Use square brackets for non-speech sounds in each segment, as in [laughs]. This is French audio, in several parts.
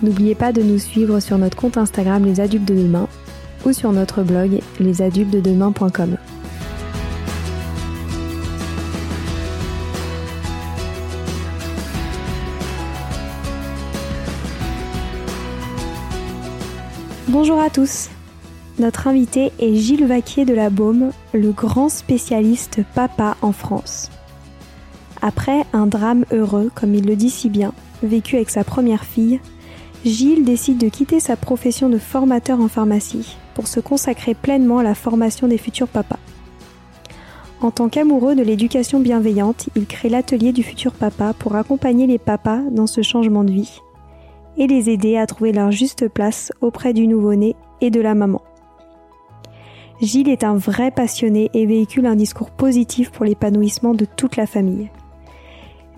N'oubliez pas de nous suivre sur notre compte Instagram Les Adultes de Demain ou sur notre blog lesadultesdedemain.com. Bonjour à tous. Notre invité est Gilles Vaquier de la Baume, le grand spécialiste papa en France. Après un drame heureux, comme il le dit si bien, vécu avec sa première fille, Gilles décide de quitter sa profession de formateur en pharmacie pour se consacrer pleinement à la formation des futurs papas. En tant qu'amoureux de l'éducation bienveillante, il crée l'atelier du futur papa pour accompagner les papas dans ce changement de vie et les aider à trouver leur juste place auprès du nouveau-né et de la maman. Gilles est un vrai passionné et véhicule un discours positif pour l'épanouissement de toute la famille.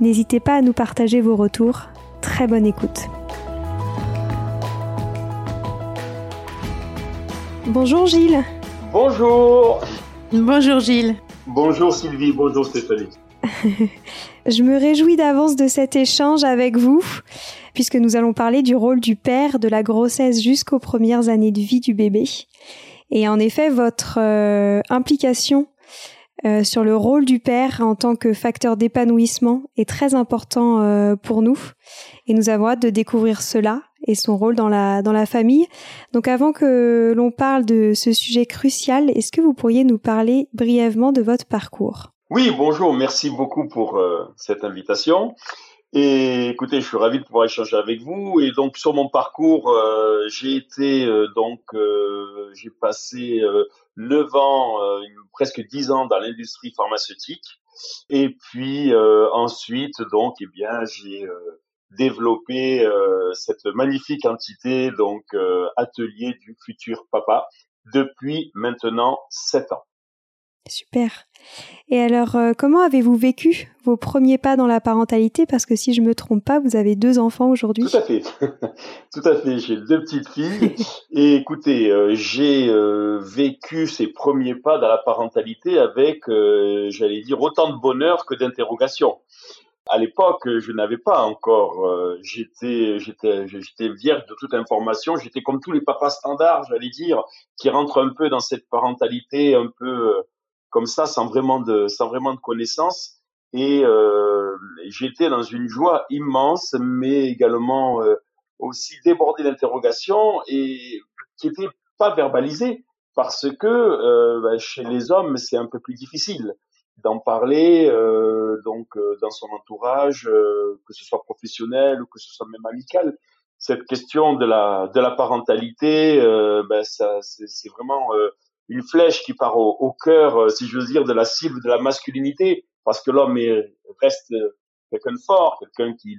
N'hésitez pas à nous partager vos retours. Très bonne écoute. Bonjour Gilles. Bonjour. Bonjour Gilles. Bonjour Sylvie, bonjour Stéphanie. [laughs] Je me réjouis d'avance de cet échange avec vous, puisque nous allons parler du rôle du père de la grossesse jusqu'aux premières années de vie du bébé. Et en effet, votre euh, implication euh, sur le rôle du père en tant que facteur d'épanouissement est très important euh, pour nous. Et nous avons hâte de découvrir cela son rôle dans la, dans la famille. Donc avant que l'on parle de ce sujet crucial, est-ce que vous pourriez nous parler brièvement de votre parcours? Oui, bonjour, merci beaucoup pour euh, cette invitation. Et écoutez, je suis ravi de pouvoir échanger avec vous. Et donc sur mon parcours, euh, j'ai été euh, donc j'ai passé neuf ans, presque dix ans dans l'industrie pharmaceutique. Et puis ensuite, donc, eh bien, j'ai développer euh, cette magnifique entité, donc euh, atelier du futur papa, depuis maintenant sept ans. Super. Et alors, euh, comment avez-vous vécu vos premiers pas dans la parentalité? Parce que si je me trompe pas, vous avez deux enfants aujourd'hui. Tout à fait. [laughs] Tout à fait. J'ai deux petites filles. Et écoutez, j'ai vécu ces premiers pas dans la parentalité avec, j'allais dire, autant de bonheur que d'interrogation à l'époque, je n'avais pas encore, euh, j'étais, vierge de toute information. J'étais comme tous les papas standards, j'allais dire, qui rentrent un peu dans cette parentalité un peu euh, comme ça, sans vraiment de, sans vraiment de connaissances. Et euh, j'étais dans une joie immense, mais également aussi débordé d'interrogations et qui n'était pas verbalisée parce que bah, chez les hommes, c'est un peu plus difficile d'en parler euh, donc euh, dans son entourage, euh, que ce soit professionnel ou que ce soit même amical. Cette question de la de la parentalité, ben ça c'est vraiment une flèche qui part au, au cœur, si je veux dire, de la cible de la masculinité, parce que l'homme reste quelqu'un de fort, quelqu'un qui,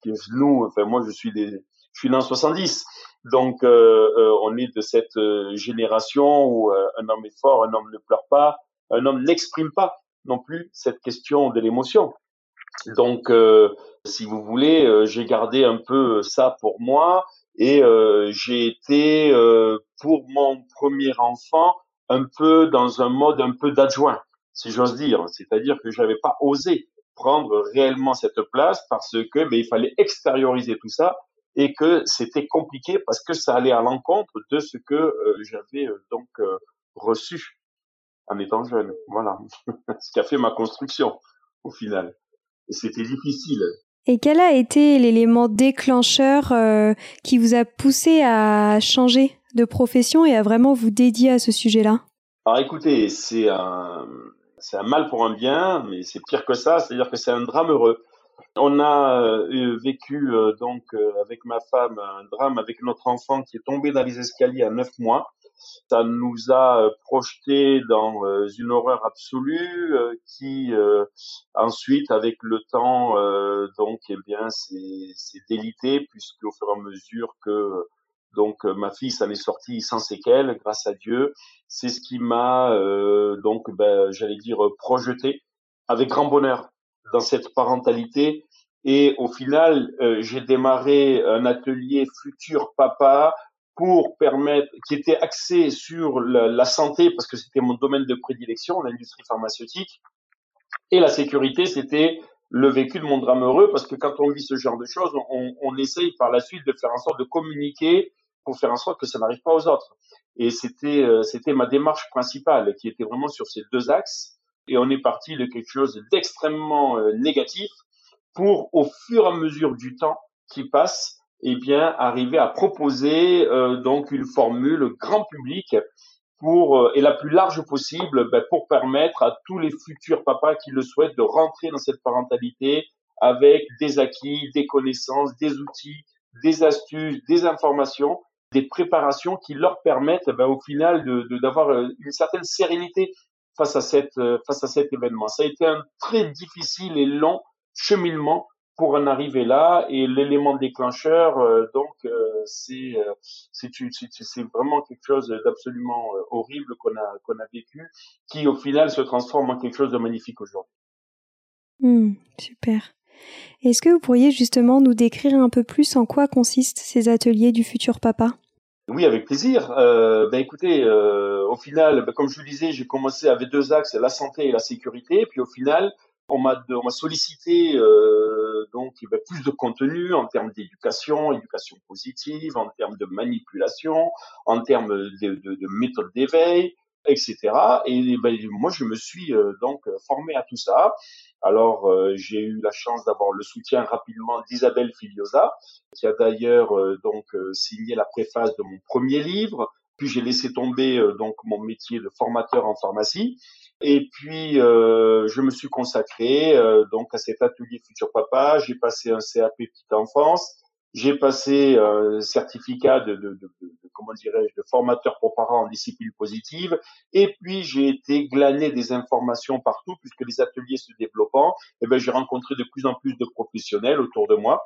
qui nous, enfin moi je suis des, je suis en 70. Donc, on est de cette génération où un homme est fort, un homme ne pleure pas, un homme n'exprime pas non plus cette question de l'émotion. Donc, si vous voulez, j'ai gardé un peu ça pour moi et j'ai été pour mon premier enfant un peu dans un mode un peu d'adjoint, si j'ose dire. C'est-à-dire que j'avais pas osé prendre réellement cette place parce que ben, il fallait extérioriser tout ça et que c'était compliqué parce que ça allait à l'encontre de ce que euh, j'avais euh, donc euh, reçu en étant jeune. Voilà, [laughs] ce qui a fait ma construction au final. Et c'était difficile. Et quel a été l'élément déclencheur qui vous a poussé à changer de profession et à vraiment vous dédier à ce sujet-là? Alors écoutez, c'est un, c'est un mal pour un bien, mais c'est pire que ça, c'est-à-dire que c'est un drame heureux. On a euh, vécu euh, donc euh, avec ma femme un drame avec notre enfant qui est tombé dans les escaliers à neuf mois. Ça nous a projeté dans une horreur absolue qui ensuite, avec le temps, donc eh bien, c'est délité puisque au fur et à mesure que donc ma fille s'en est sortie sans séquelles, grâce à Dieu. C'est ce qui m'a donc, ben, j'allais dire, projeté avec grand bonheur dans cette parentalité. Et au final, euh, j'ai démarré un atelier futur papa pour permettre, qui était axé sur la, santé parce que c'était mon domaine de prédilection, l'industrie pharmaceutique, et la sécurité, c'était le vécu de mon drame heureux parce que quand on vit ce genre de choses, on, on essaye par la suite de faire en sorte de communiquer pour faire en sorte que ça n'arrive pas aux autres. Et c'était euh, c'était ma démarche principale qui était vraiment sur ces deux axes et on est parti de quelque chose d'extrêmement euh, négatif pour, au fur et à mesure du temps qui passe, eh bien, arriver à proposer euh, donc une formule grand public pour euh, et la plus large possible ben, pour permettre à tous les futurs papas qui le souhaitent de rentrer dans cette parentalité avec des acquis, des connaissances, des outils, des astuces, des informations, des préparations qui leur permettent ben, au final d'avoir de, une certaine sérénité face à cette euh, face à cet événement. Ça a été un très difficile et long cheminement pour en arriver là et l'élément déclencheur euh, donc euh, c'est c'est c'est vraiment quelque chose d'absolument horrible qu'on a qu'on a vécu qui au final se transforme en quelque chose de magnifique aujourd'hui. Mmh, super. Est-ce que vous pourriez justement nous décrire un peu plus en quoi consistent ces ateliers du futur papa? Oui, avec plaisir. Euh, ben écoutez, euh, au final, ben, comme je vous disais, j'ai commencé avec deux axes, la santé et la sécurité. Puis au final, on m'a sollicité euh, donc ben, plus de contenu en termes d'éducation, éducation positive, en termes de manipulation, en termes de, de, de méthode d'éveil, etc. Et ben, moi, je me suis euh, donc formé à tout ça. Alors, euh, j'ai eu la chance d'avoir le soutien rapidement d'Isabelle Filiosa, qui a d'ailleurs donc signé la préface de mon premier livre. Puis j'ai laissé tomber donc mon métier de formateur en pharmacie. Et puis je me suis consacré donc à cet atelier Futur Papa. J'ai passé un CAP petite enfance. J'ai passé un certificat de, de, de, de comment dirais-je, de formateur pour parents en discipline positive. Et puis j'ai été glané des informations partout puisque les ateliers se développant, eh ben j'ai rencontré de plus en plus de professionnels autour de moi.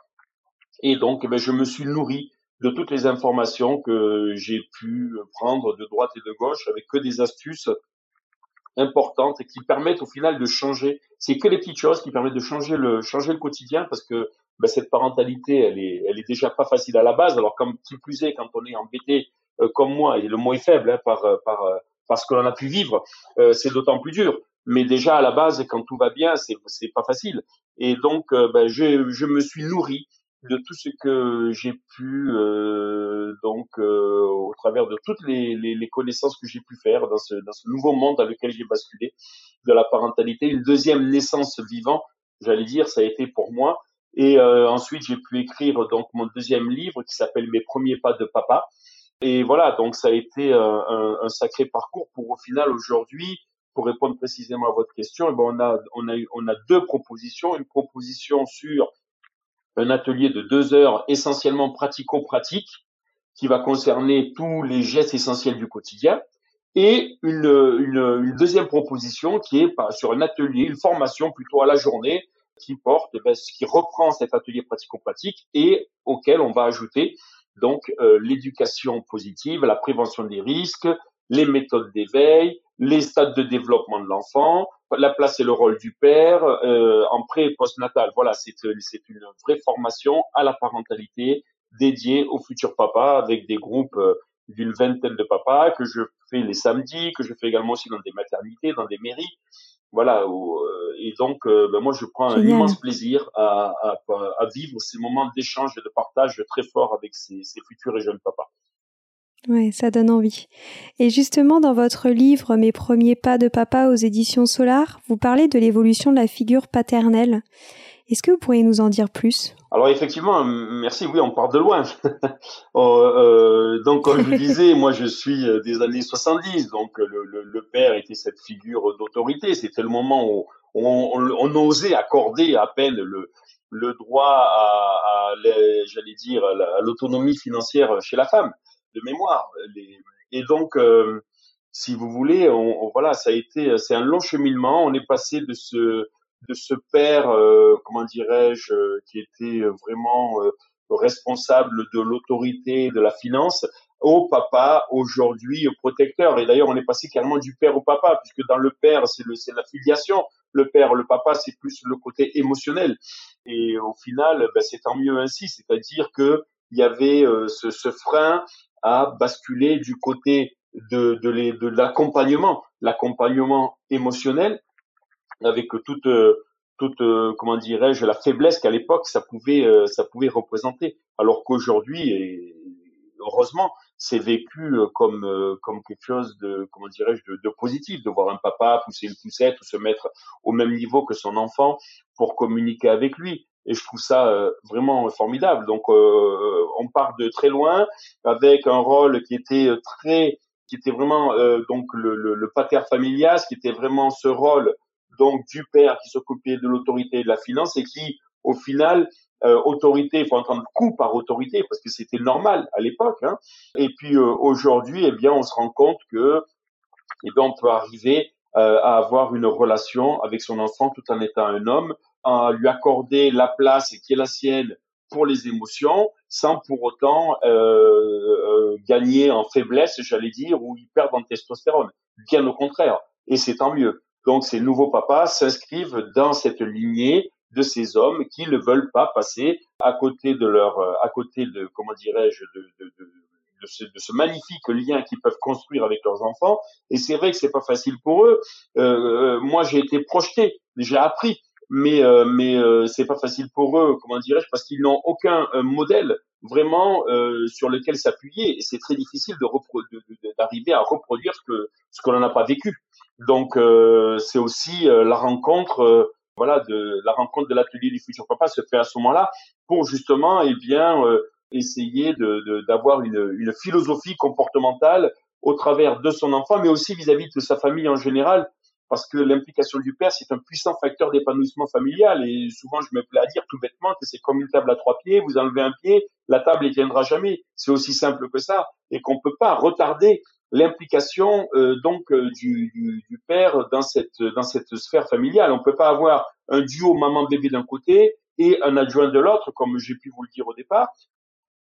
Et donc, eh ben, je me suis nourri de toutes les informations que j'ai pu prendre de droite et de gauche avec que des astuces importantes et qui permettent au final de changer. C'est que les petites choses qui permettent de changer le changer le quotidien parce que ben, cette parentalité, elle est, elle est déjà pas facile à la base. Alors, comme qui plus est, quand on est embêté euh, comme moi, et le mot est faible hein, par, euh, par, euh, parce ce que l'on a pu vivre, c'est d'autant plus dur. Mais déjà à la base, quand tout va bien, c'est c'est pas facile. Et donc, ben, je, je me suis nourri de tout ce que j'ai pu donc au travers de toutes les, les, les connaissances que j'ai pu faire dans ce dans ce nouveau monde dans lequel j'ai basculé de la parentalité, une deuxième naissance vivant, j'allais dire, ça a été pour moi et euh, ensuite, j'ai pu écrire donc mon deuxième livre qui s'appelle Mes premiers pas de papa. Et voilà, donc ça a été euh, un, un, sacré parcours pour au final aujourd'hui, pour répondre précisément à votre question, eh ben on a on a on a deux propositions, une proposition sur un atelier de deux heures essentiellement pratico-pratique qui va concerner tous les gestes essentiels du quotidien et une, une, une deuxième proposition qui est sur un atelier, une formation plutôt à la journée qui porte, eh ben, qui reprend cet atelier pratico-pratique et auquel on va ajouter donc euh, l'éducation positive, la prévention des risques, les méthodes d'éveil, les stades de développement de l'enfant, la place et le rôle du père euh, en pré et post-natal. Voilà, c'est c'est une vraie formation à la parentalité dédiée au futur papa avec des groupes euh, d'une vingtaine de papas que je fais les samedis, que je fais également aussi dans des maternités, dans des mairies. Voilà, euh, et donc euh, ben moi je prends un immense plaisir à, à, à vivre ces moments d'échange et de partage très forts avec ces, ces futurs et jeunes papas. Ouais, ça donne envie. Et justement, dans votre livre Mes premiers pas de papa aux éditions Solar, vous parlez de l'évolution de la figure paternelle. Est-ce que vous pourriez nous en dire plus? Alors effectivement, merci. Oui, on part de loin. [laughs] Oh, euh, donc comme je vous [laughs] disais, moi je suis euh, des années 70, donc le, le, le père était cette figure d'autorité. C'était le moment où on, on, on, osait accorder à peine le, le droit à, à j'allais dire, à l'autonomie financière chez la femme, de mémoire. Et donc, euh, si vous voulez, voilà, ça a été, c'est un long cheminement. On est passé de ce de ce père, euh, comment dirais-je, euh, qui était vraiment responsable de l'autorité, de la finance, au papa aujourd'hui protecteur. Et d'ailleurs, on est passé carrément du père au papa, puisque dans le père, c'est le, c'est la filiation. Le père, le papa, c'est plus le côté émotionnel. Et au final, ben, c'est tant mieux ainsi. C'est-à-dire que il y avait ce, frein à basculer du côté de, de, l'accompagnement, l'accompagnement émotionnel, avec toute toute comment dirais-je la faiblesse qu'à l'époque ça pouvait ça pouvait représenter. Alors qu'aujourd'hui heureusement c'est vécu euh, comme euh, comme quelque chose de comment dirais-je de, de, positif de voir un papa pousser une poussette ou se mettre au même niveau que son enfant pour communiquer avec lui et je trouve ça vraiment formidable donc on part de très loin avec un rôle qui était très qui était vraiment donc le, le, le pater familias qui était vraiment ce rôle donc du père qui s'occupait de l'autorité et de la finance et qui, au final, euh, autorité, il faut entendre coup par autorité parce que c'était normal à l'époque. Hein. Et puis euh, aujourd'hui, eh bien, on se rend compte que, eh bien, on peut arriver euh, à avoir une relation avec son enfant tout en étant un homme, à lui accorder la place qui est la sienne pour les émotions, sans pour autant gagner en faiblesse, j'allais dire, ou y perdre en testostérone. Bien au contraire. Et c'est tant mieux. Donc ces nouveaux papas s'inscrivent dans cette lignée de ces hommes qui ne veulent pas passer à côté de leur, euh, à côté de, comment dirais-je, de, de, de, de, ce, de ce magnifique lien qu'ils peuvent construire avec leurs enfants. Et c'est vrai que c'est pas facile pour eux. Euh, euh moi, j'ai été projeté, j'ai appris, mais euh, mais euh, c'est pas facile pour eux, comment dirais-je, parce qu'ils n'ont aucun modèle vraiment sur lequel s'appuyer. Et c'est très difficile de d'arriver à reproduire ce que ce que l'on n'a pas vécu. Donc euh, c'est aussi euh, la rencontre, euh, voilà, de la rencontre de l'atelier du futur papa se fait à ce moment-là pour justement, eh bien, essayer de d'avoir une, une philosophie comportementale au travers de son enfant, mais aussi vis-à-vis de sa famille en général, parce que l'implication du père, c'est un puissant facteur d'épanouissement familial. Et souvent, je me plais à dire tout bêtement que c'est comme une table à trois pieds, vous enlevez un pied, la table ne tiendra jamais. C'est aussi simple que ça, et qu'on peut pas retarder l'implication euh, donc euh, du, père dans cette dans cette sphère familiale. On peut pas avoir un duo maman bébé d'un côté et un adjoint de l'autre, comme j'ai pu vous le dire au départ.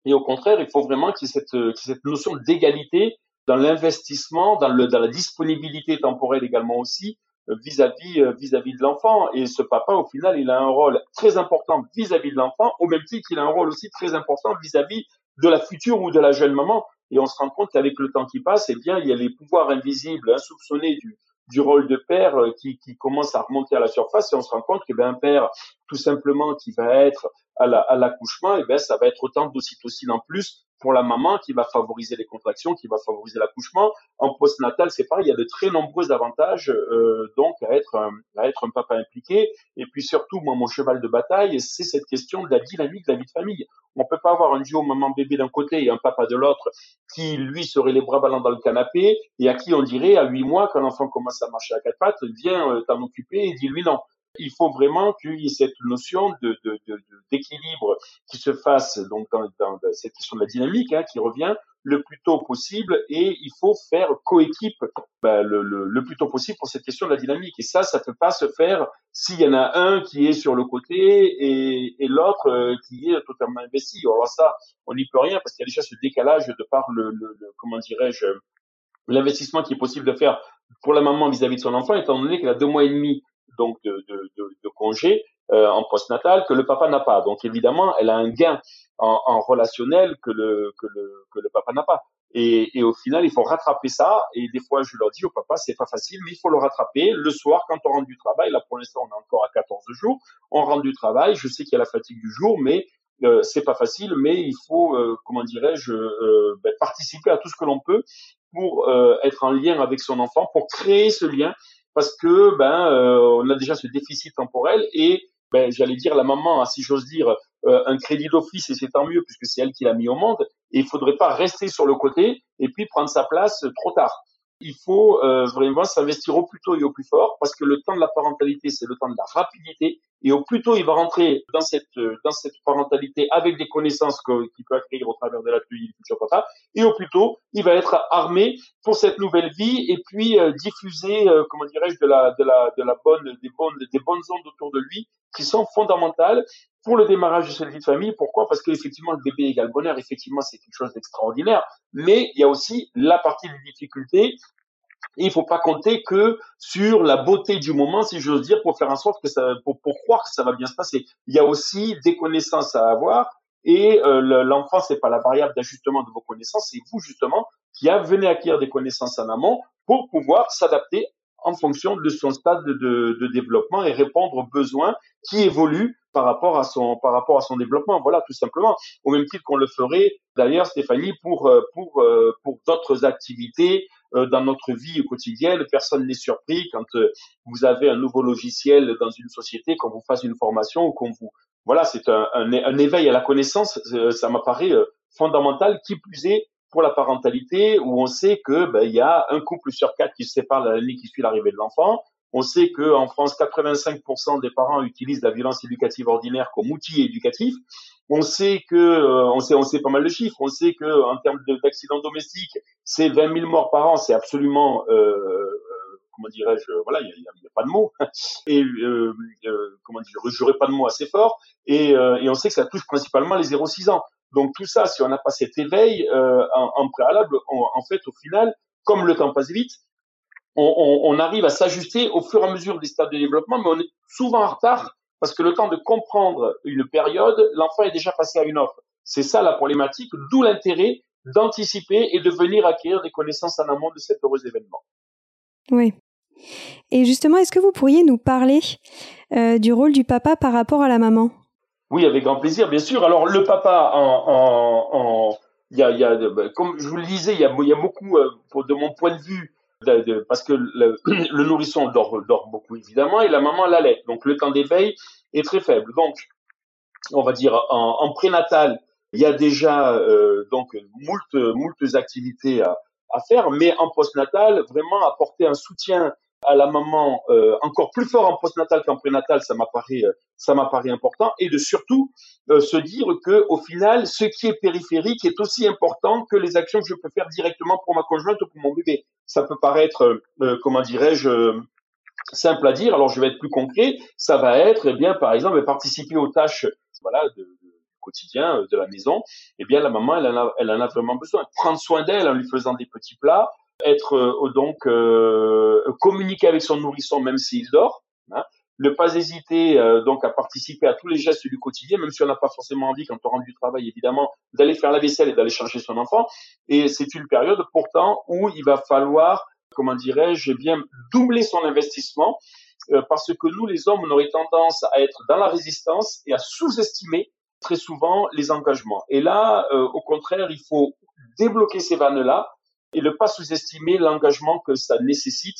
Et au contraire, il faut vraiment qu'il y ait cette, cette notion d'égalité dans l'investissement, dans, la disponibilité temporelle également aussi euh, vis-à-vis vis-à-vis de l'enfant. Et ce papa, au final, il a un rôle très important vis-à-vis de l'enfant, au même titre qu'il a un rôle aussi très important vis-à-vis de la future ou de la jeune maman. Et on se rend compte qu'avec le temps qui passe, eh bien, il y a les pouvoirs invisibles, insoupçonnés du, rôle de père euh, qui, qui commence à remonter à la surface et on se rend compte que ben, père, tout simplement, qui va être à l'accouchement, la, eh ben, ça va être autant d'ocytocine en plus pour la maman qui va favoriser les contractions, qui va favoriser l'accouchement. En postnatal, c'est pareil, il y a de très nombreux avantages euh, donc à être un, à être un papa impliqué. Et puis surtout, moi, mon cheval de bataille, c'est cette question de la dynamique de la vie de famille. On peut pas avoir un duo maman-bébé d'un côté et un papa de l'autre qui, lui, serait les bras ballants dans le canapé et à qui on dirait à huit mois, quand l'enfant commence à marcher à quatre pattes, viens euh, t'en occuper et dis-lui non il faut vraiment qu'il y ait cette notion d'équilibre qui se fasse donc dans, cette question de la dynamique hein, qui revient le plus tôt possible et il faut faire coéquipe ben, le, plus tôt possible pour cette question de la dynamique. Et ça, ça peut pas se faire s'il y en a un qui est sur le côté et, l'autre euh, qui est totalement investi. Alors ça, on n'y peut rien parce qu'il y a déjà ce décalage de par le comment dirais-je, l'investissement qui est possible de faire pour la maman vis-à-vis de son enfant, étant donné qu'elle a deux mois et demi donc de, de, congé euh, en postnatal que le papa n'a pas. Donc évidemment, elle a un gain en, en relationnel que le que le que le papa n'a pas. Et, et, au final, il faut rattraper ça. Et des fois, je leur dis au papa, c'est pas facile, mais il faut le rattraper le soir quand on rentre du travail. Là, pour l'instant, on est encore à 14 jours. On rentre du travail. Je sais qu'il y a la fatigue du jour, mais euh, c'est pas facile. Mais il faut, euh, comment dirais-je, euh, ben, participer à tout ce que l'on peut pour euh, être en lien avec son enfant, pour créer ce lien, parce que ben on a déjà ce déficit temporel et ben, j'allais dire la maman, si j'ose dire, euh, un crédit d'office et c'est tant mieux puisque c'est elle qui l'a mis au monde. Et il faudrait pas rester sur le côté et puis prendre sa place trop tard il faut euh, vraiment s'investir au plus tôt et au plus fort parce que le temps de la parentalité, c'est le temps de la rapidité. Et au plus tôt il va rentrer dans cette euh, dans cette parentalité avec des connaissances qu'il peut acquérir au travers de la du futur papa, et au plus tôt il va être armé pour cette nouvelle vie et puis euh, diffuser, comment dirais-je, de la de la de la bonne des bonnes des bonnes ondes autour de lui qui sont fondamentales pour le démarrage de cette vie de famille. Pourquoi? Parce qu'effectivement, le bébé égale bonheur, effectivement, c'est quelque chose d'extraordinaire. Mais il y a aussi la partie des difficultés. Et il faut pas compter que sur la beauté du moment, si j'ose dire, pour faire en sorte que ça, pour, croire que ça va bien se passer. Il y a aussi des connaissances à avoir. Et euh, l'enfant, c'est pas la variable d'ajustement de vos connaissances, c'est vous justement qui venez acquérir des connaissances en amont pour pouvoir s'adapter en fonction de son stade de, de, développement et répondre aux besoins qui évoluent par rapport à son par rapport à son développement voilà tout simplement au même titre qu'on le ferait d'ailleurs Stéphanie pour euh, pour euh, pour d'autres activités dans notre vie quotidienne personne n'est surpris quand vous avez un nouveau logiciel dans une société qu'on vous fasse une formation ou qu'on vous voilà c'est un, un, éveil à la connaissance ça m'apparaît fondamental qui plus est pour la parentalité où on sait que ben, il y a un couple sur quatre qui se sépare l'année qui suit l'arrivée de l'enfant. On sait que en France, 85% des parents utilisent la violence éducative ordinaire comme outil éducatif. On sait que, euh, on sait, on sait pas mal de chiffres. On sait que en termes d'accidents domestiques, c'est 20 000 morts par an. C'est absolument, euh, euh comment dirais-je, voilà, il n'y a, a, pas de mots. [laughs] Et euh, euh comment dire, j'aurais pas de mots assez forts. Et, et on sait que ça touche principalement les 0-6 ans. Donc tout ça, si on n'a pas cet éveil euh, en, en, préalable, en fait, au final, comme le temps passe vite, on, on, on arrive à s'ajuster au fur et à mesure des stades de développement, mais on est souvent en retard parce que le temps de comprendre une période, l'enfant est déjà passé à une autre. C'est ça la problématique, d'où l'intérêt d'anticiper et de venir acquérir des connaissances en amont de cet heureux événement. Oui. Et justement, est-ce que vous pourriez nous parler euh, du rôle du papa par rapport à la maman? Oui, avec grand plaisir, bien sûr. Alors le papa, en, en, en il y a, il y a, bah, comme je vous le disais, il y a, il y a beaucoup, euh, de mon point de vue, de, de, parce que le, [clears throat] le, nourrisson dort, dort beaucoup évidemment et la maman l'allait. Donc le temps d'éveil est très faible. Donc, on va dire en, en prénatal, il y a déjà euh, donc moult, moult activités à, à faire, mais en postnatal, vraiment apporter un soutien à la maman euh, encore plus fort en postnatal qu'en prénatal, ça m'apparaît euh, ça m'apparaît important et de surtout euh, se dire que au final, ce qui est périphérique est aussi important que les actions que je peux faire directement pour ma conjointe ou pour mon bébé. Ça peut paraître comment dirais-je simple à dire, alors je vais être plus concret, ça va être eh bien par exemple participer aux tâches voilà de, quotidien de la maison, eh bien la maman elle en a, elle en a vraiment besoin. Prendre soin d'elle en lui faisant des petits plats, être euh, donc euh, communiquer avec son nourrisson même s'il dort, hein, ne pas hésiter euh, donc à participer à tous les gestes du quotidien, même si on n'a pas forcément envie quand on rentre du travail évidemment d'aller faire la vaisselle et d'aller chercher son enfant. Et c'est une période pourtant où il va falloir, comment dirais-je, bien doubler son investissement parce que nous les hommes on aurait tendance à être dans la résistance et à sous-estimer très souvent les engagements. Et là, au contraire, il faut débloquer ces vannes là et ne pas sous-estimer l'engagement que ça nécessite.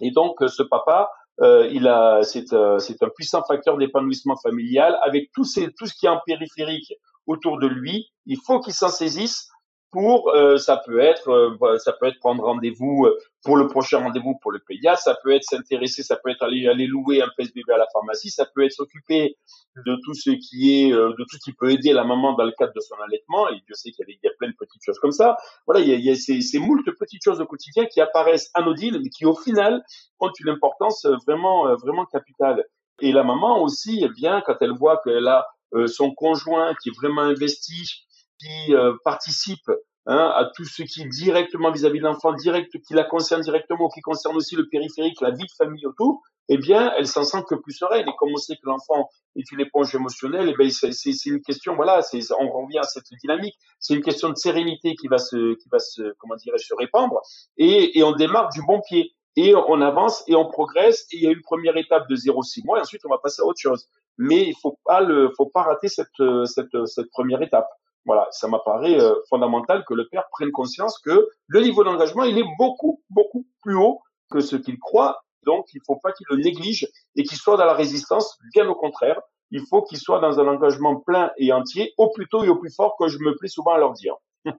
Et donc, ce papa, euh, il a, c'est, euh, c'est un puissant facteur d'épanouissement familial avec tout, tout ce qui est en périphérique autour de lui. Il faut qu'il s'en saisisse pour euh, ça peut être euh, ça peut être prendre rendez-vous euh, pour le prochain rendez-vous pour le pédiatre, ça peut être s'intéresser, ça peut être aller aller louer un PSBB à la pharmacie, ça peut être s'occuper de tout ce qui est de tout ce qui peut aider la maman dans le cadre de son allaitement et je sais qu'il y, a, plein de petites choses comme ça. Voilà, il y a, il y a ces, ces moult petites choses au quotidien qui apparaissent anodines mais qui au final ont une importance vraiment vraiment capitale. Et la maman aussi, eh bien quand elle voit qu'elle a son conjoint qui est vraiment investi qui euh, participe hein, à tout ce qui est directement vis-à-vis de l'enfant, direct, qui la concerne directement, qui concerne aussi le périphérique, la vie de famille autour, eh bien, elle s'en sent que plus sereine. Et comme on sait que l'enfant est une éponge émotionnelle, eh bien, c'est une question, voilà, on revient à cette dynamique. C'est une question de sérénité qui va se, qui va se, comment dirais-je, se répandre. Et, et on démarre du bon pied. Et on avance et on progresse. Et il y a une première étape de 0,6 mois. Et ensuite, on va passer à autre chose. Mais il faut pas le, faut pas rater cette, cette, cette première étape. Voilà, ça m'apparaît euh, fondamental que le père prenne conscience que le niveau d'engagement, il est beaucoup, beaucoup plus haut que ce qu'il croit. Donc, il ne faut pas qu'il le néglige et qu'il soit dans la résistance. Bien au contraire, il faut qu'il soit dans un engagement plein et entier, au plus tôt et au plus fort, que je me plais souvent à leur dire. [laughs]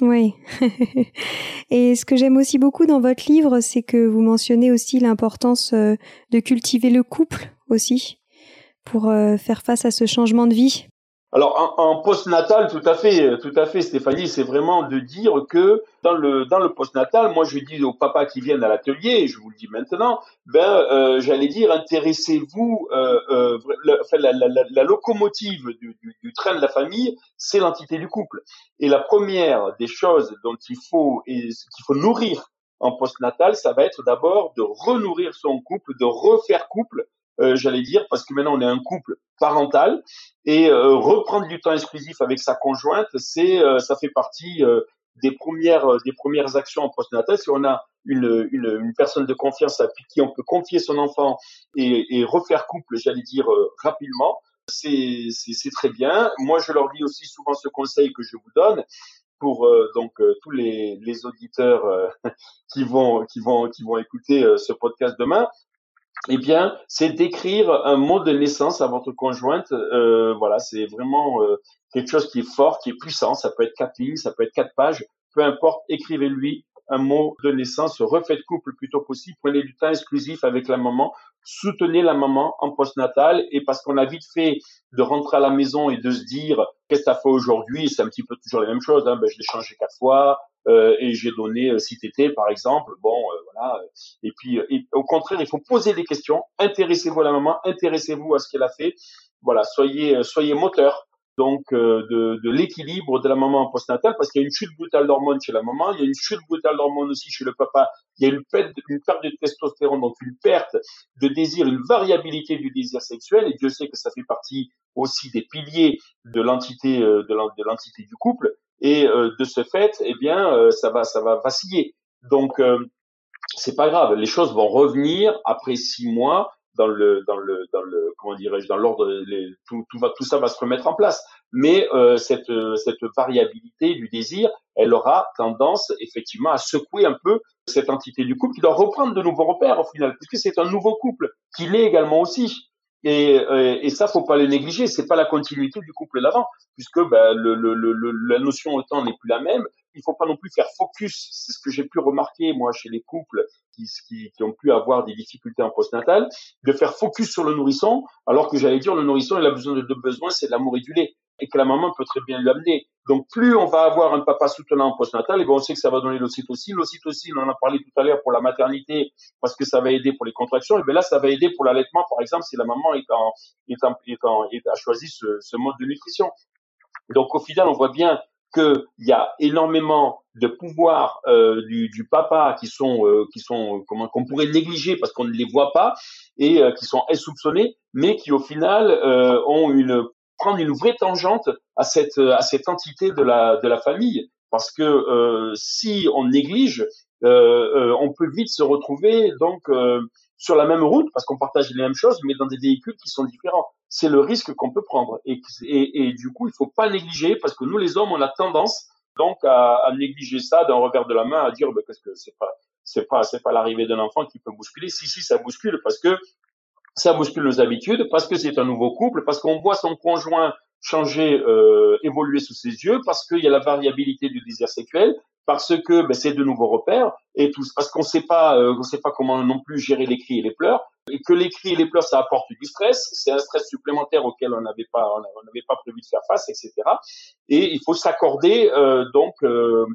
oui. [laughs] et ce que j'aime aussi beaucoup dans votre livre, c'est que vous mentionnez aussi l'importance euh, de cultiver le couple aussi pour euh, faire face à ce changement de vie. Alors en, en post-natal, tout à fait, tout à fait, Stéphanie, c'est vraiment de dire que dans le dans le post-natal, moi je dis aux papas qui viennent à l'atelier, je vous le dis maintenant, ben euh, j'allais dire intéressez-vous, euh, euh, la, la, locomotive du, du, du, train de la famille, c'est l'entité du couple. Et la première des choses dont il faut et qu'il faut nourrir en post-natal, ça va être d'abord de renourrir son couple, de refaire couple euh, j'allais dire, parce que maintenant on est un couple parental et euh, reprendre du temps exclusif avec sa conjointe, c'est euh, ça fait partie des premières des premières actions en postnatal. Si on a une, une, une, personne de confiance à qui on peut confier son enfant et, et refaire couple, j'allais dire rapidement, c'est c'est très bien. Moi, je leur dis aussi souvent ce conseil que je vous donne pour donc tous les, les auditeurs [laughs] qui vont qui vont qui vont écouter ce podcast demain, eh bien, c'est d'écrire un mot de naissance à votre conjointe. Euh, voilà, c'est vraiment euh, quelque chose qui est fort, qui est puissant. Ça peut être quatre lignes, ça peut être quatre pages, peu importe. Écrivez-lui un mot de naissance. Refaites couple le plus tôt possible. Prenez du temps exclusif avec la maman. Soutenez la maman en postnatal. Et parce qu'on a vite fait de rentrer à la maison et de se dire qu'est-ce que ça fait aujourd'hui, c'est un petit peu toujours la même chose. Hein. Ben, je l'ai changé quatre fois. Euh, et j'ai donné euh, CTT par exemple. Bon, euh, voilà. Et puis, au contraire, il faut poser des questions. Intéressez-vous à la maman, intéressez-vous à ce qu'elle a fait. Voilà, soyez soyez moteur donc de, de l'équilibre de la maman en postnatal parce qu'il y a une chute brutale d'hormones chez la maman, il y a une chute brutale d'hormones aussi chez le papa, il y a une perte, une perte de testostérone, donc une perte de désir, une variabilité du désir sexuel et Dieu sait que ça fait partie aussi des piliers de l'entité de l'entité du couple et euh, de ce fait, eh bien, euh, ça va, ça va vaciller. Donc, euh, c'est pas grave. Les choses vont revenir après six mois dans le, dans le, dans le, comment dirais-je, dans l'ordre. Tout, tout ça va se remettre en place. Mais cette, cette variabilité du désir, elle aura tendance effectivement à secouer un peu cette entité du couple qui doit reprendre de nouveaux repères au final, puisque c'est un nouveau couple qui l'est également aussi. Et, euh, et, ça, faut pas le négliger. C'est pas la continuité du couple d'avant, puisque ben, le, la notion de temps n'est plus la même. Il faut pas non plus faire focus. C'est ce que j'ai pu remarquer moi chez les couples qui, ont pu avoir des difficultés en postnatal, de faire focus sur le nourrisson, alors que j'allais dire le nourrisson, il a besoin de deux besoins, c'est de l'amour et du lait et que la maman peut très bien lui amener. Donc plus on va avoir un papa soutenant en postnatal, et bien on sait que ça va donner l'ocytocine. L'ocytocine, on en a parlé tout à l'heure pour la maternité, parce que ça va aider pour les contractions. Et bien là, ça va aider pour l'allaitement, par exemple, si la maman est en, est en, est en, est, a choisi ce, ce mode de nutrition. Donc au final, on voit bien qu'il y a énormément de pouvoirs euh, du, du, papa qui sont euh, qui sont comment qu'on pourrait négliger parce qu'on ne les voit pas et euh, qui sont insoupçonnés, mais qui au final euh, ont une prendre une vraie tangente à cette à cette entité de la de la famille. Parce que euh, si on néglige euh, euh, on peut vite se retrouver donc euh, sur la même route parce qu'on partage les mêmes choses mais dans des véhicules qui sont différents. C'est le risque qu'on peut prendre. Et, et, et, du coup il faut pas négliger parce que nous les hommes on a tendance donc à, à négliger ça d'un revers de la main à dire bah, qu'est-ce que c'est pas c'est pas c'est pas l'arrivée d'un enfant qui peut bousculer. Si si ça bouscule parce que ça bouscule nos habitudes parce que c'est un nouveau couple, parce qu'on voit son conjoint changer, euh, évoluer sous ses yeux, parce qu'il y a la variabilité du désir sexuel, parce que ben, c'est de nouveaux repères et tout, parce qu'on sait pas, euh, on sait pas comment non plus gérer les cris et les pleurs, et que les cris et les pleurs ça apporte du stress, c'est un stress supplémentaire auquel on n'avait pas, on n'avait pas prévu de faire face, etc. Et il faut s'accorder euh, donc euh,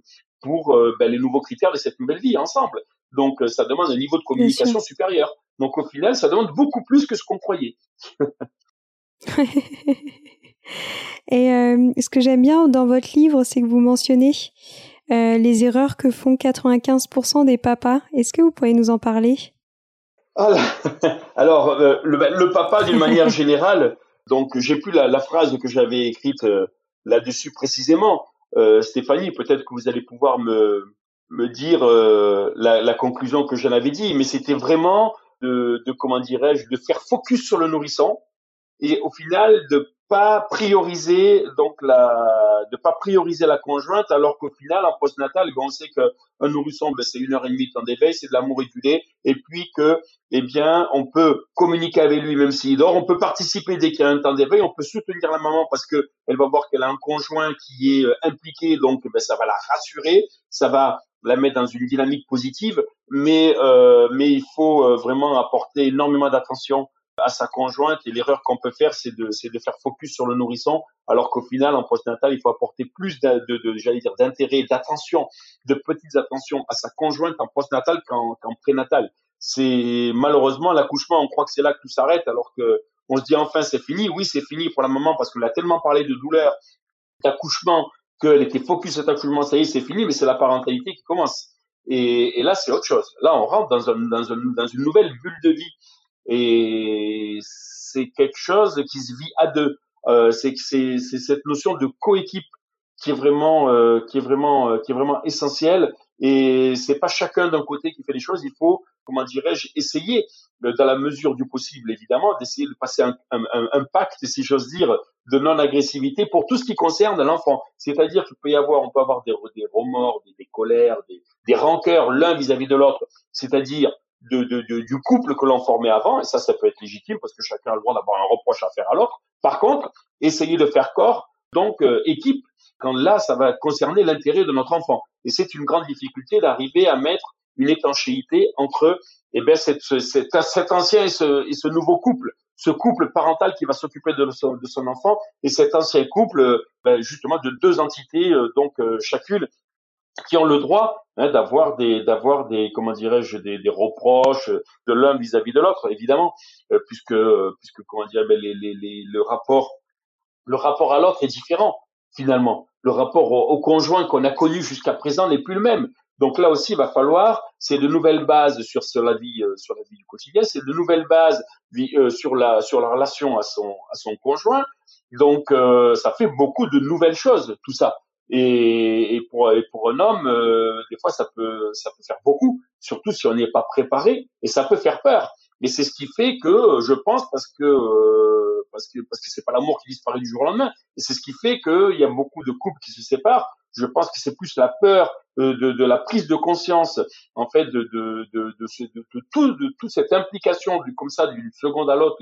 pour ben, les nouveaux critères de cette nouvelle vie ensemble. Donc ça demande un niveau de communication supérieur. Donc au final, ça demande beaucoup plus que ce qu'on croyait. [laughs] Et ce que j'aime bien dans votre livre, c'est que vous mentionnez euh, les erreurs que font 95% des papas. Est-ce que vous pouvez nous en parler? Ah [laughs] Alors, euh, le, papa, d'une [laughs] manière générale, donc j'ai plus la, phrase que j'avais écrite euh, là-dessus précisément. Stéphanie, peut-être que vous allez pouvoir me, me dire la, conclusion que j'en avais dit, mais c'était vraiment de, de comment dirais-je, de faire focus sur le nourrisson et au final de pas prioriser donc la de pas prioriser la conjointe alors qu'au final en postnatal on sait que un nourrisson ben, c'est une heure et demie de temps d'éveil c'est de l'amour et et puis que eh bien on peut communiquer avec lui même s'il dort on peut participer dès qu'il y a un temps d'éveil on peut soutenir la maman parce que elle va voir qu'elle a un conjoint qui est euh, impliqué donc ben, ça va la rassurer ça va la mettre dans une dynamique positive mais euh, mais il faut euh, vraiment apporter énormément d'attention à sa conjointe. Et l'erreur qu'on peut faire, c'est de, c'est de faire focus sur le nourrisson, alors qu'au final, en postnatal, il faut apporter plus de, de, j'allais dire, d'intérêt, d'attention, de petites attentions à sa conjointe en postnatal qu'en, qu'en prénatal. C'est malheureusement l'accouchement, on croit que c'est là que tout s'arrête, alors que on se dit enfin c'est fini. Oui, c'est fini pour la maman parce qu'on a tellement parlé de douleur, d'accouchement, qu'elle était focus sur l'accouchement, ça y est, c'est fini, mais c'est la parentalité qui commence. Et, là, c'est autre chose. Là, on rentre dans, un, dans, un, dans une nouvelle bulle de vie. Et c'est quelque chose qui se vit à deux. Euh, c'est cette notion de coéquipe qui est vraiment euh, qui est vraiment euh, qui est vraiment essentielle. Et c'est pas chacun d'un côté qui fait les choses. Il faut comment dirais-je essayer dans la mesure du possible évidemment d'essayer de passer un, un, pacte si j'ose dire de non agressivité pour tout ce qui concerne l'enfant c'est-à-dire qu'il peut y avoir on peut avoir des, des remords des, colères des, des rancœurs l'un vis-à-vis de l'autre c'est-à-dire de, de, du couple que l'on formait avant, et ça, ça peut être légitime parce que chacun a le droit d'avoir un reproche à faire à l'autre. Par contre, essayer de faire corps, donc euh, équipe, quand là, ça va concerner l'intérêt de notre enfant. Et c'est une grande difficulté d'arriver à mettre une étanchéité entre eh ben, cette, cet, cet ancien et ce, et ce, nouveau couple, ce couple parental qui va s'occuper de, de, son enfant, et cet ancien couple, ben, justement, de deux entités, euh, donc euh, chacune qui ont le droit hein, d'avoir des d'avoir des comment dirais-je des, des, reproches de l'un vis-à-vis de l'autre évidemment euh, puisque puisque comment dire ben, les, les, les, le rapport le rapport à l'autre est différent finalement. Le rapport au, conjoint qu'on a connu jusqu'à présent n'est plus le même. Donc là aussi il va falloir c'est de nouvelles bases sur la vie euh, sur la vie du quotidien c'est de nouvelles bases euh, sur la sur la relation à son à son conjoint. Donc ça fait beaucoup de nouvelles choses tout ça. Et, et, pour, et pour un homme, euh, des fois, ça peut, ça peut faire beaucoup, surtout si on n'est pas préparé, et ça peut faire peur. Mais c'est ce qui fait que, je pense, parce que euh, parce que parce que c'est pas l'amour qui disparaît du jour au lendemain, et c'est ce qui fait qu'il y a beaucoup de couples qui se séparent. Je pense que c'est plus la peur de, de, la prise de conscience, en fait, de de de tout de toute cette implication comme ça d'une seconde à l'autre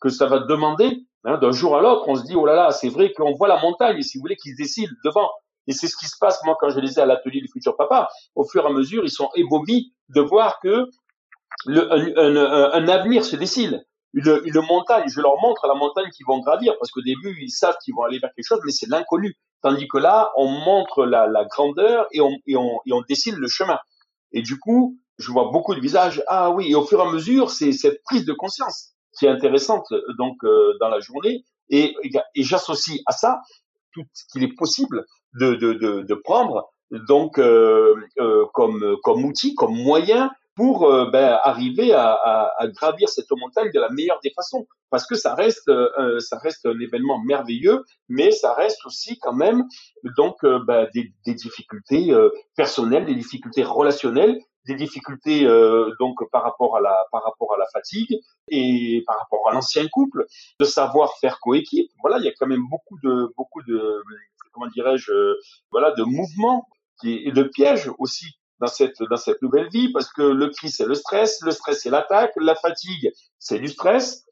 que ça va demander Hein, d'un jour à l'autre, on se dit, oh là là, c'est vrai qu'on voit la montagne, si vous voulez, qui se décide devant. Et c'est ce qui se passe, moi, quand je les ai à l'atelier du futur papa. Au fur et à mesure, ils sont ébobis de voir que un, un, avenir se dessine. Une, une, montagne, je leur montre la montagne qu'ils vont gravir, parce qu'au début, ils savent qu'ils vont aller vers quelque chose, mais c'est l'inconnu. Tandis que là, on montre la, la grandeur et on, et, on, et on dessine le chemin. Et du coup, je vois beaucoup de visages. Ah oui, et au fur et à mesure, c'est cette prise de conscience qui est intéressante donc euh, dans la journée. Et, et j'associe à ça tout ce qu'il est possible de, de, de, de prendre donc euh, euh, comme, comme outil, comme moyen pour euh, ben, arriver à, à, à, gravir cette montagne de la meilleure des façons. Parce que ça reste, ça reste un événement merveilleux, mais ça reste aussi quand même donc ben, des, des, difficultés personnelles, des difficultés relationnelles des difficultés euh, donc par rapport à la par rapport à la fatigue et par rapport à l'ancien couple, de savoir faire coéquipe. Voilà, il y a quand même beaucoup de beaucoup de comment dirais-je voilà de mouvements et de pièges aussi dans cette dans cette nouvelle vie parce que le cri c'est le stress, le stress c'est l'attaque, la fatigue c'est du stress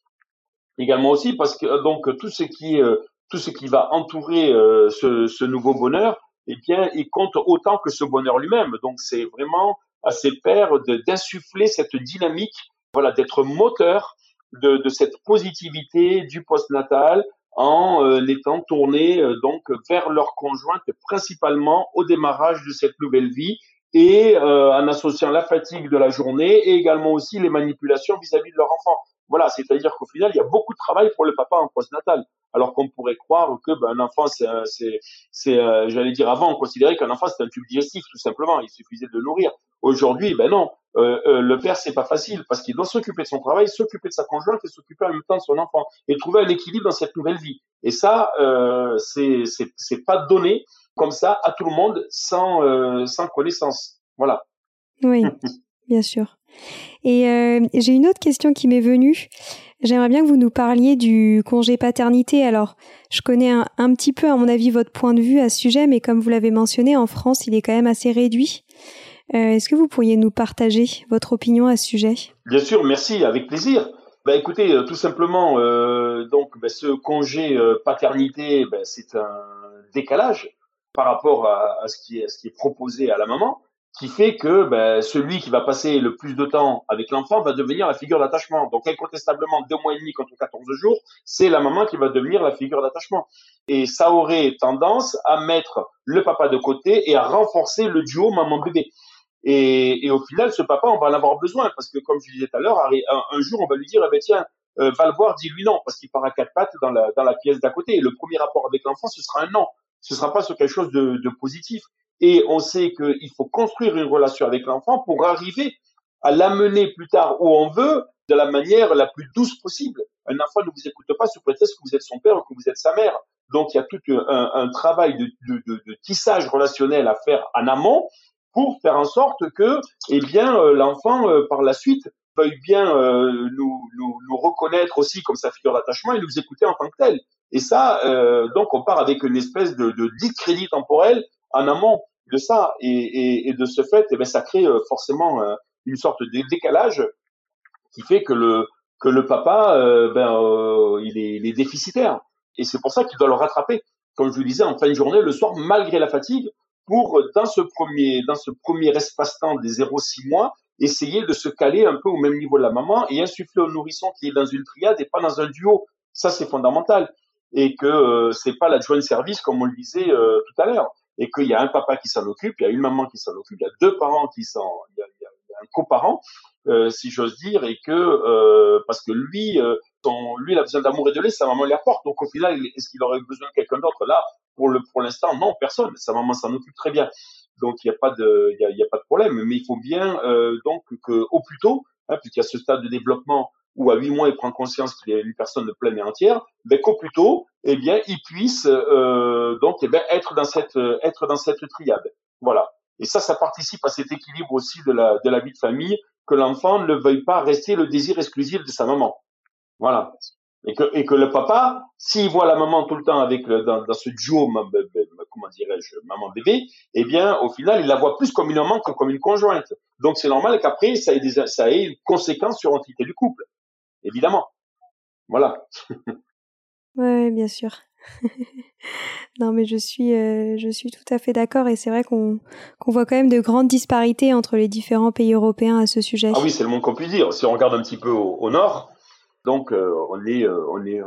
également aussi parce que donc tout ce qui est tout ce qui va entourer ce, ce nouveau bonheur, eh bien, il compte autant que ce bonheur lui-même. Donc, c'est vraiment à ses pères d'insuffler cette dynamique, voilà, d'être moteur de, de, cette positivité du postnatal en euh, étant tournés euh, donc vers leur conjointe principalement au démarrage de cette nouvelle vie et euh, en associant la fatigue de la journée et également aussi les manipulations vis-à-vis de leur enfant. Voilà, c'est-à-dire qu'au final, il y a beaucoup de travail pour le papa en postnatal, alors qu'on pourrait croire que ben, un enfant, c'est, c'est, euh, j'allais dire avant, on considérait qu'un enfant c'était un tube digestif tout simplement, il suffisait de le nourrir. Aujourd'hui, ben non, euh, euh, le père c'est pas facile parce qu'il doit s'occuper de son travail, s'occuper de sa conjointe et s'occuper en même temps de son enfant et trouver un équilibre dans cette nouvelle vie. Et ça, euh, c'est, c'est, c'est pas donné comme ça à tout le monde sans, euh, sans connaissance. Voilà. Oui, [laughs] bien sûr. Et euh, j'ai une autre question qui m'est venue. J'aimerais bien que vous nous parliez du congé paternité. Alors, je connais un, un, petit peu, à mon avis, votre point de vue à ce sujet, mais comme vous l'avez mentionné, en France, il est quand même assez réduit. Euh, Est-ce que vous pourriez nous partager votre opinion à ce sujet? Bien sûr, merci, avec plaisir. Bah, écoutez, tout simplement, euh, donc, bah, ce congé paternité, bah, c'est un décalage par rapport à, ce qui est, proposé à la maman qui fait que ben, celui qui va passer le plus de temps avec l'enfant va devenir la figure d'attachement. Donc incontestablement, deux mois et demi contre 14 jours, c'est la maman qui va devenir la figure d'attachement. Et ça aurait tendance à mettre le papa de côté et à renforcer le duo maman-bébé. Et, et, au final, ce papa, on va en avoir besoin parce que, comme je disais tout à l'heure, un, un, jour, on va lui dire, eh ben, tiens, euh, va le voir, dis-lui non, parce qu'il part à quatre pattes dans la, dans la pièce d'à côté. Et le premier rapport avec l'enfant, ce sera un non. Ce sera pas sur quelque chose de, de positif. Et on sait qu'il faut construire une relation avec l'enfant pour arriver à l'amener plus tard où on veut de la manière la plus douce possible. Un enfant ne vous écoute pas sous prétexte que vous êtes son père ou que vous êtes sa mère. Donc il y a tout un, un travail de, de, de, de, tissage relationnel à faire en amont pour faire en sorte que, eh bien, euh, l'enfant euh, par la suite veuille bien euh, nous, reconnaître aussi comme sa figure d'attachement et nous écouter en tant que tel. Et ça, euh, donc on part avec une espèce de, de discrédit temporel en amont de ça et, de ce fait, eh bien, ça crée forcément une sorte de décalage qui fait que le que le papa, euh, ben, euh, il, est, il, est, déficitaire. Et c'est pour ça qu'il doit le rattraper, comme je vous disais, en fin de journée, le soir, malgré la fatigue, pour, dans ce premier, dans ce premier espace-temps des 0-6 mois, essayer de se caler un peu au même niveau de la maman et insuffler au nourrisson qui est dans une triade et pas dans un duo. Ça, c'est fondamental. Et que euh, c'est pas la joint service, comme on le disait euh, tout à l'heure. Et qu'il y a un papa qui s'en occupe, il y a une maman qui s'en occupe, il y a deux parents qui s'en, il a, il y a un coparent, euh, si j'ose dire, et que euh, parce que lui, euh, son, lui, il a besoin d'amour et de lait, sa maman lui apporte. Donc au final, est-ce qu'il aurait besoin de quelqu'un d'autre? Là, pour le pour l'instant, non, personne. Sa maman s'en occupe très bien. Donc il n'y a pas de il y a, a, pas de problème. Mais il faut bien euh, donc que au plus tôt, hein, puisqu'il y a ce stade de développement où à huit mois il prend conscience qu'il est une personne pleine et entière, ben qu'au plus tôt, eh bien, il puisse euh, donc eh bien, être dans cette être dans cette triade. Voilà. Et ça, ça participe à cet équilibre aussi de la, de la vie de famille, que l'enfant ne veuille pas rester le désir exclusif de sa maman. Voilà. Et que, et que le papa, s'il voit la maman tout le temps avec le, dans, dans ce duo, comment dirais-je, maman-bébé, eh bien, au final, il la voit plus comme une maman que comme une conjointe. Donc, c'est normal qu'après, ça ait, des, ça ait une conséquence sur l'entité du couple. Évidemment. Voilà. [laughs] ouais, bien sûr. [laughs] non, mais je suis, euh, je suis tout à fait d'accord et c'est vrai qu'on qu'on voit quand même de grandes disparités entre les différents pays européens à ce sujet. Ah oui, c'est le moins qu'on puisse dire. Si on regarde un petit peu au, au nord, donc euh, on est, euh, on est,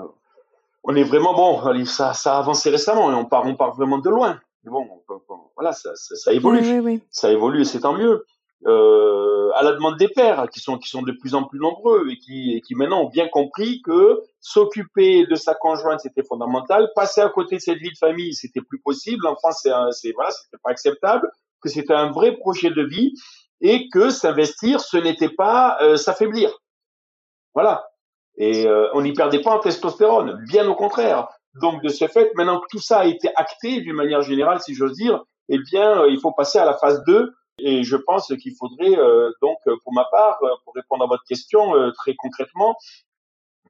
on est vraiment bon. Ça, ça a avancé récemment et on part, on part vraiment de loin. Mais bon, on, on, voilà, ça, ça, ça évolue, oui, oui, oui. ça évolue et c'est tant mieux. Euh, à la demande des pères qui sont qui sont de plus en plus nombreux et qui et qui maintenant ont bien compris que s'occuper de sa conjointe c'était fondamental passer à côté de cette vie de famille c'était plus possible l'enfant c'est c'est voilà c'était pas acceptable que c'était un vrai projet de vie et que s'investir ce n'était pas euh, s'affaiblir voilà et euh, on n'y perdait pas en testostérone bien au contraire donc de ce fait maintenant que tout ça a été acté d'une manière générale si j'ose dire eh bien il faut passer à la phase 2 et je pense qu'il faudrait euh, donc, pour ma part, pour répondre à votre question euh, très concrètement,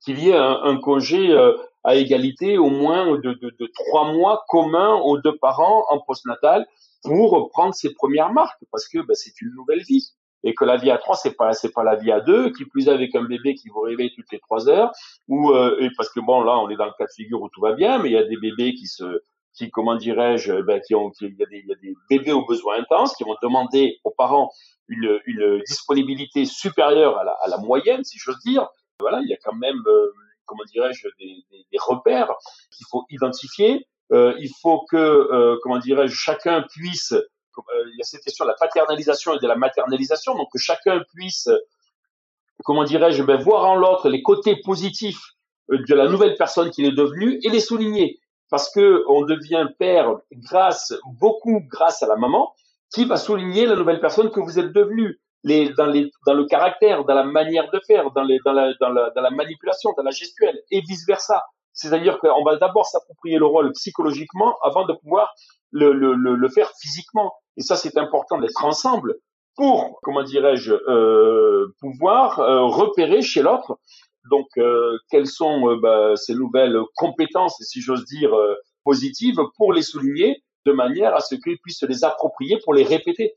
qu'il y ait un, congé euh, à égalité au moins de, trois mois commun aux deux parents en postnatal pour prendre ses premières marques, parce que ben, c'est une nouvelle vie. Et que la vie à trois c'est pas c'est pas la vie à deux, qui plus avec un bébé qui vous réveille toutes les trois heures, ou euh, et parce que bon là on est dans le cas de figure où tout va bien, mais il y a des bébés qui se qui comment dirais-je, ben, qui ont il y, a des, il y a des bébés aux besoins intenses qui vont demander aux parents une, une disponibilité supérieure à la, à la moyenne, si j'ose dire. Voilà, il y a quand même euh, comment dirais-je des, des, des repères qu'il faut identifier. Euh, il faut que euh, comment dirais-je chacun puisse euh, il y a cette question de la paternalisation et de la maternalisation, donc que chacun puisse, comment dirais-je, ben, voir en l'autre les côtés positifs euh, de la nouvelle personne qu'il est devenu et les souligner. Parce que on devient père grâce, beaucoup grâce à la maman, qui va souligner la nouvelle personne que vous êtes devenu. Les, dans, le caractère, dans la manière de faire, dans, les, dans, la, dans la manipulation, dans la gestuelle, et vice versa. C'est-à-dire qu'on va d'abord s'approprier le rôle psychologiquement avant de pouvoir le, le, le, le faire physiquement. Et ça, c'est important d'être ensemble pour, comment dirais-je, euh, pouvoir euh, repérer chez l'autre. Donc, euh, quelles sont euh, bah, ces nouvelles compétences, si j'ose dire, positives, pour les souligner de manière à ce qu'ils puissent les approprier pour les répéter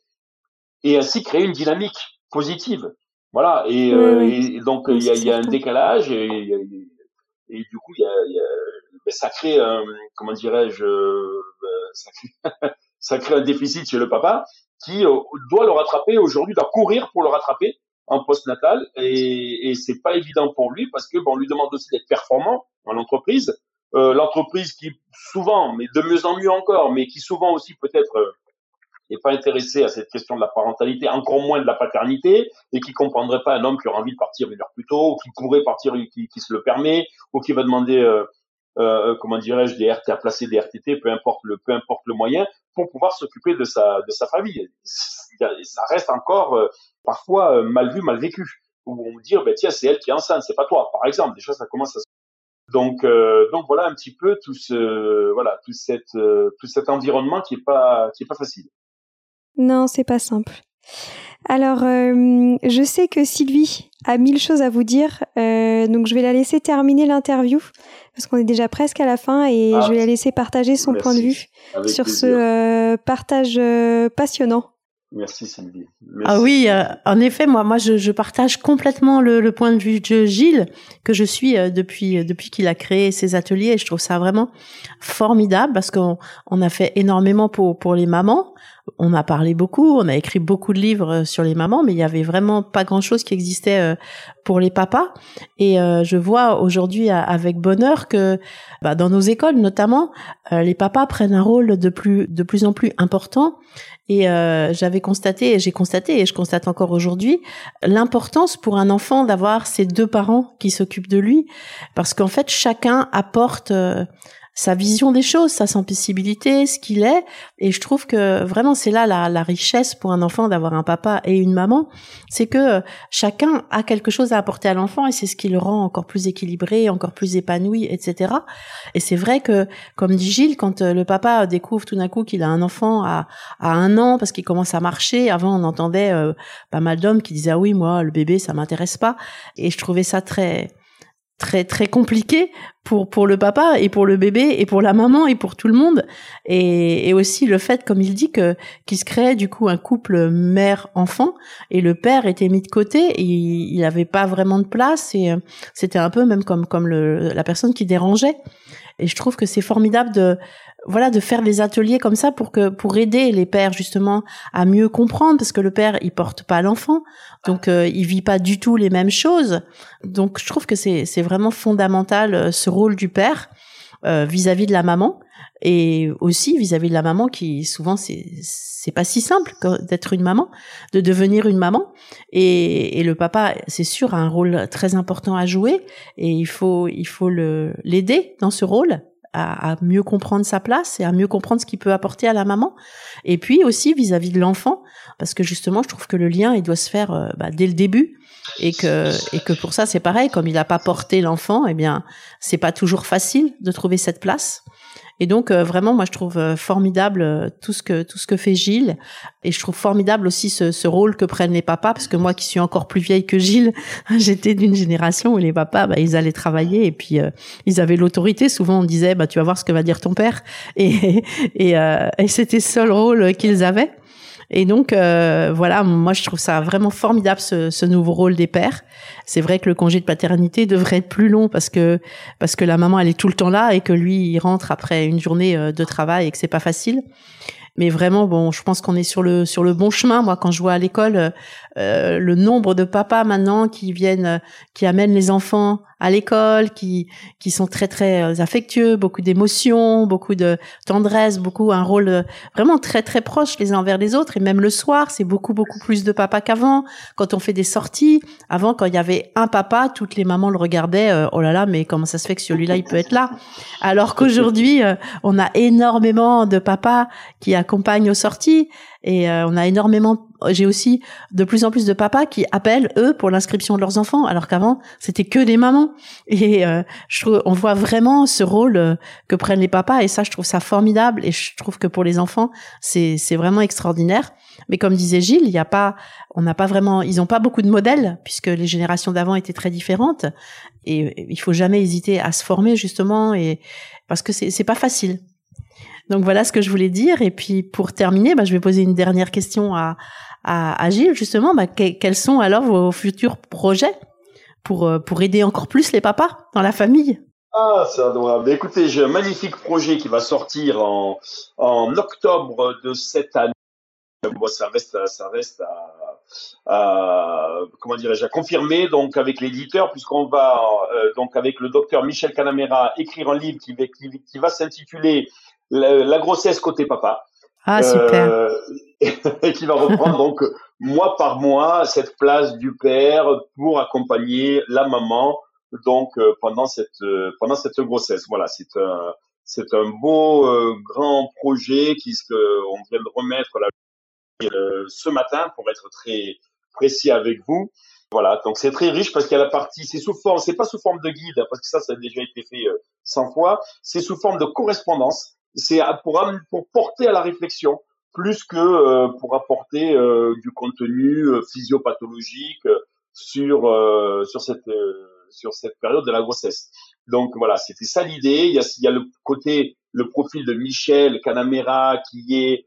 et ainsi créer une dynamique positive. Voilà. Et, et donc, il y a, y a, un décalage et, et, du coup, il y a, y a, ben, ça crée, un, comment dirais-je, ben, ça [laughs] ça crée un déficit chez le papa qui euh, doit le rattraper aujourd'hui, doit courir pour le rattraper en post-natal et, et c'est pas évident pour lui parce que bon, on lui demande aussi d'être performant dans l'entreprise. Euh, l'entreprise qui souvent, mais de mieux en mieux encore, mais qui souvent aussi peut-être euh, n'est pas intéressée à cette question de la parentalité, encore moins de la paternité, et qui comprendrait pas un homme qui aura envie de partir une heure plus tôt, ou qui pourrait partir, qui, qui se le permet, ou qui va demander euh, euh, comment dirais-je, des RT à placer des RTT, peu importe le, peu importe le moyen, pour pouvoir s'occuper de sa, de sa famille. Ça reste encore euh, parfois euh, mal vu, mal vécu. Où on dit, ben tiens, c'est elle qui est enceinte, c'est pas toi, par exemple. Choses, ça commence à se donc, euh, donc voilà un petit peu tout ce, voilà, tout cette, tout cet environnement qui est pas, qui est pas facile. Non, c'est pas simple. Alors, euh, je sais que Sylvie a mille choses à vous dire, euh, donc je vais la laisser terminer l'interview parce qu'on est déjà presque à la fin et ah, je vais la laisser partager son point de vue sur ce euh, partage passionnant. Merci Sylvie. Ah oui, en effet, moi, moi, je, je partage complètement le, le, point de vue de Gilles que je suis depuis depuis qu'il a créé ses ateliers. Et je trouve ça vraiment formidable parce qu'on on a fait énormément pour pour les mamans on a parlé beaucoup, on a écrit beaucoup de livres euh, sur les mamans, mais il y avait vraiment pas grand chose qui existait euh, pour les papas. Et euh, je vois aujourd'hui avec bonheur que bah, dans nos écoles notamment, les papas prennent un rôle de plus de plus en plus important. Et j'avais constaté, et j'ai constaté, et je constate encore aujourd'hui, l'importance pour un enfant d'avoir ses deux parents qui s'occupent de lui, parce qu'en fait chacun apporte sa vision des choses, sa sensibilité, ce qu'il est. Et je trouve que vraiment c'est là la, la, richesse pour un enfant d'avoir un papa et une maman, c'est que chacun a quelque chose à apporter à l'enfant et c'est ce qui le rend encore plus équilibré, encore plus épanoui, etc. Et c'est vrai que, comme dit Gilles, quand euh, le papa découvre tout d'un coup qu'il a un enfant à, à un an parce qu'il commence à marcher, avant on entendait euh, pas mal d'hommes qui disaient ah oui moi le bébé ça m'intéresse pas et je trouvais ça très très très compliqué pour pour le papa et pour le bébé et pour la maman et pour tout le monde. Et, et aussi le fait comme il dit que qu'il se crée du coup un couple mère enfant et le père était mis de côté et il n'avait pas vraiment de place et euh, c'était un peu même comme comme le, la personne qui dérangeait. Et je trouve que c'est formidable de voilà de faire des ateliers comme ça pour que pour aider les pères justement à mieux comprendre parce que le père il porte pas l'enfant. Donc euh, il vit pas du tout les mêmes choses. Donc je trouve que c'est c'est vraiment fondamental euh, ce rôle du père euh, vis-à-vis -vis de la maman et aussi vis-à-vis -vis de la maman qui souvent c'est c'est pas si simple d'être une maman de devenir une maman. Et, et le papa c'est sûr a un rôle très important à jouer et il faut il faut le l'aider dans ce rôle à, mieux comprendre sa place et à mieux comprendre ce qu'il peut apporter à la maman. Et puis aussi vis-à-vis de l'enfant, parce que justement, je trouve que le lien, il doit se faire euh, bah, dès le début, et que et que pour ça, c'est pareil. Comme il n'a pas porté l'enfant, eh bien, c'est pas toujours facile de trouver cette place. Et donc euh, vraiment, moi je trouve euh, formidable euh, tout ce que tout ce que fait Gilles, et je trouve formidable aussi ce, ce, rôle que prennent les papas, parce que moi qui suis encore plus vieille que Gilles, [laughs] j'étais d'une génération où les papas, bah, ils allaient travailler et puis ils avaient l'autorité. Souvent on disait, bah tu vas voir ce que va dire ton père, et [laughs] et, et c'était seul rôle qu'ils avaient. Et donc euh, voilà, moi je trouve ça vraiment formidable ce, ce nouveau rôle des pères. C'est vrai que le congé de paternité devrait être plus long parce que parce que la maman elle est tout le temps là et que lui il rentre après une journée euh, de travail et que c'est pas facile. Mais vraiment, bon, je pense qu'on est sur le sur le bon chemin. Moi, quand je vois à l'école euh, le nombre de papas maintenant qui viennent, qui amènent les enfants à l'école, qui qui sont très très euh, affectueux, beaucoup d'émotions, beaucoup de tendresse, beaucoup un rôle euh, vraiment très très proche les uns envers les autres. Et même le soir, c'est beaucoup beaucoup plus de papa qu'avant. Quand on fait des sorties, avant quand il y avait un papa, toutes les mamans le regardaient. Euh, oh là là, mais comment ça se fait que celui-là il peut être là? Alors qu'aujourd'hui, on a énormément de papas qui accompagnent aux sorties et on a énormément j'ai aussi de plus en plus de papas qui appellent eux pour l'inscription de leurs enfants, alors qu'avant c'était que des mamans. Et euh, je trouve, on voit vraiment ce rôle euh, que prennent les papas, et ça, je trouve ça formidable. Et je trouve que pour les enfants, c'est c'est vraiment extraordinaire. Mais comme disait Gilles, il y a pas, on n'a pas vraiment, ils n'ont pas beaucoup de modèles puisque les générations d'avant étaient très différentes. Et il faut jamais hésiter à se former justement, et parce que c'est c'est pas facile. Donc voilà ce que je voulais dire. Et puis pour terminer, bah, je vais poser une dernière question à, à, Gilles, justement. Bah, quels sont alors vos futurs projets pour, euh, pour aider encore plus les papas dans la famille? Ah, c'est adorable. Écoutez, j'ai un magnifique projet qui va sortir en, octobre de cette année. Ça reste, à, comment dirais-je, à confirmer donc avec l'éditeur, puisqu'on va euh, donc avec le docteur Michel Canamera écrire un livre qui va s'intituler la, grossesse côté papa. Ah, super. Euh, [laughs] et qui va reprendre donc mois par mois cette place du père pour accompagner la maman donc euh, pendant cette euh, pendant cette grossesse. Voilà, c'est un c'est un beau grand projet qui on vient de remettre là, ce matin pour être très précis avec vous. Voilà, donc c'est très riche parce qu'il y a la partie, c'est sous forme, c'est pas sous forme de guide parce que ça, ça a déjà été fait 100 fois. C'est sous forme de correspondance c'est pour, pour porter à la réflexion plus que euh, pour apporter euh, du contenu euh, physiopathologique sur sur cette sur cette période de la grossesse. Donc voilà, c'était ça l'idée. Il y a, il y a le côté, le profil de Michel Canamera qui est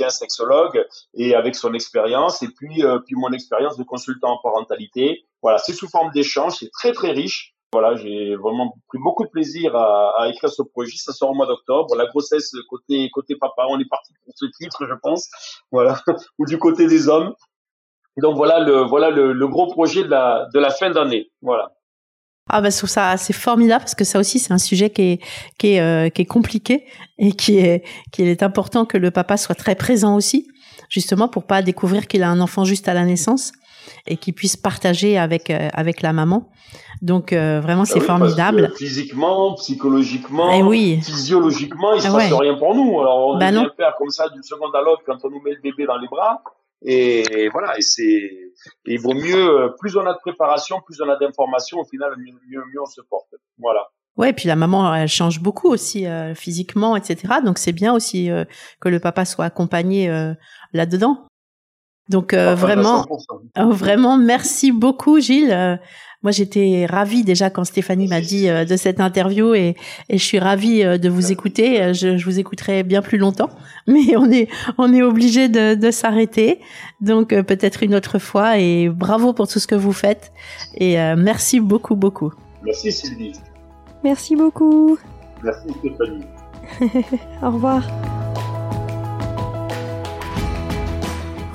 un sexologue et avec son expérience et puis puis mon expérience de consultant en parentalité. Voilà, c'est sous forme d'échange, c'est très très riche. Voilà, j'ai vraiment pris beaucoup de plaisir à, à, écrire ce projet. Ça sort au mois d'octobre. La grossesse côté côté papa, on est parti pour ce titre, je pense. Voilà, [laughs] ou du côté des hommes. Donc voilà le voilà le, le gros projet de la de la fin d'année. Voilà. Ah bah je trouve ça assez formidable parce que ça aussi c'est un sujet qui est qui est euh, qui est compliqué et qui est qui est important que le papa soit très présent aussi justement pour pas découvrir qu'il a un enfant juste à la naissance et qu'il puisse partager avec euh, avec la maman. Donc euh, vraiment c'est ah formidable. physiquement, psychologiquement, eh oui. physiologiquement, il se ah passe rien pour nous. Alors on bah devient père comme ça d'une seconde à l'autre quand on nous met le bébé dans les bras. Et voilà, et c'est, il vaut mieux, euh, plus on a de préparation, plus on a d'informations, au final, mieux, mieux, mieux on se porte. Voilà. Ouais, puis la maman, elle change beaucoup aussi euh, physiquement, etc. Donc c'est bien aussi que le papa soit accompagné là-dedans. Donc ah, vraiment, vraiment, merci beaucoup, Gilles. Moi, j'étais ravie déjà quand Stéphanie m'a dit euh, de cette interview et, et je suis ravie euh, de vous écouter. Euh, je, je, vous écouterai bien plus longtemps, [laughs] mais on est on est obligé de, de s'arrêter. Donc peut-être une autre fois et bravo pour tout ce que vous faites et merci beaucoup beaucoup. Merci Sylvie. Merci beaucoup. Merci Stéphanie. [laughs] Au revoir.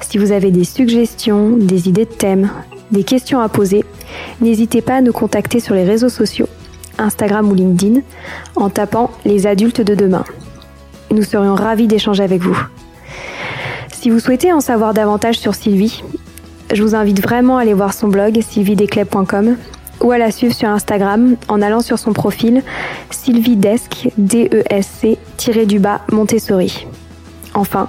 Si vous avez des suggestions, des idées de thèmes, des questions à poser, n'hésitez pas à nous contacter sur les réseaux sociaux Instagram ou LinkedIn en tapant les adultes de demain. Nous serions ravis d'échanger avec vous. Si vous souhaitez en savoir davantage sur Sylvie, je vous invite vraiment à aller voir son blog sylvidesclep.com ou à la suivre sur Instagram en allant sur son profil sylvidesc, D-E-S-C, du bas Montessori. Enfin,